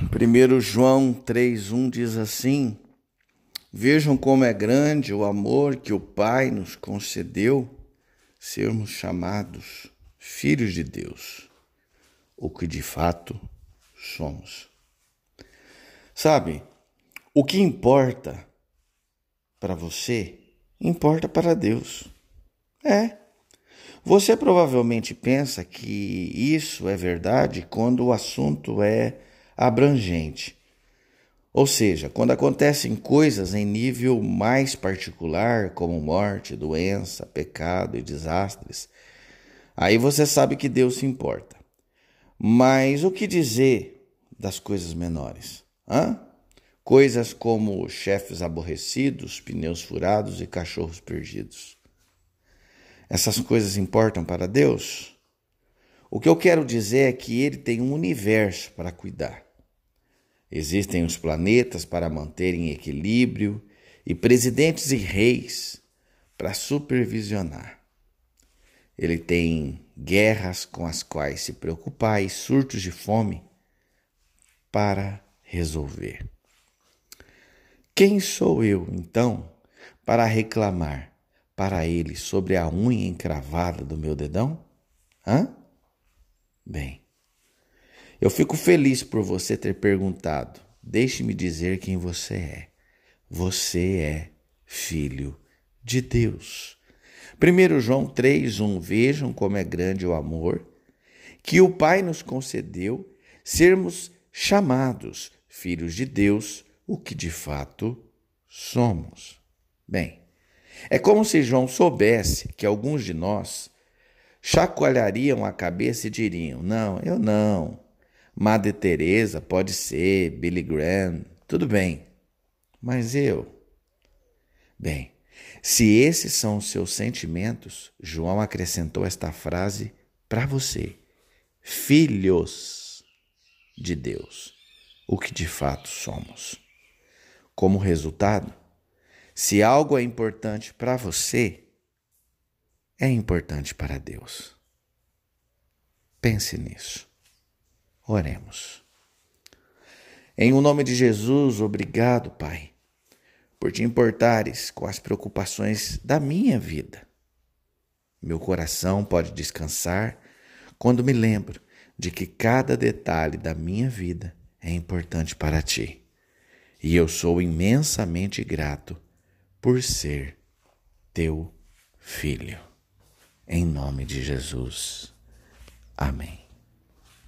1 João 3,1 diz assim: Vejam como é grande o amor que o Pai nos concedeu, sermos chamados filhos de Deus, o que de fato somos. Sabe, o que importa para você, importa para Deus. É. Você provavelmente pensa que isso é verdade quando o assunto é abrangente. Ou seja, quando acontecem coisas em nível mais particular, como morte, doença, pecado e desastres, aí você sabe que Deus se importa. Mas o que dizer das coisas menores? Hã? Coisas como chefes aborrecidos, pneus furados e cachorros perdidos. Essas coisas importam para Deus? O que eu quero dizer é que Ele tem um universo para cuidar. Existem os planetas para manterem equilíbrio e presidentes e reis para supervisionar. Ele tem guerras com as quais se preocupar e surtos de fome para resolver. Quem sou eu, então, para reclamar para ele sobre a unha encravada do meu dedão? Hã? Bem, eu fico feliz por você ter perguntado. Deixe-me dizer quem você é. Você é filho de Deus. 1 João 3:1 Vejam como é grande o amor que o Pai nos concedeu sermos chamados filhos de Deus, o que de fato somos. Bem, é como se João soubesse que alguns de nós chacoalhariam a cabeça e diriam: Não, eu não. Madre Teresa pode ser, Billy Graham, tudo bem. Mas eu? Bem, se esses são os seus sentimentos, João acrescentou esta frase para você: filhos de Deus, o que de fato somos. Como resultado, se algo é importante para você, é importante para Deus. Pense nisso. Oremos. Em o nome de Jesus, obrigado, Pai, por te importares com as preocupações da minha vida. Meu coração pode descansar quando me lembro de que cada detalhe da minha vida é importante para ti. E eu sou imensamente grato por ser teu filho. Em nome de Jesus. Amém.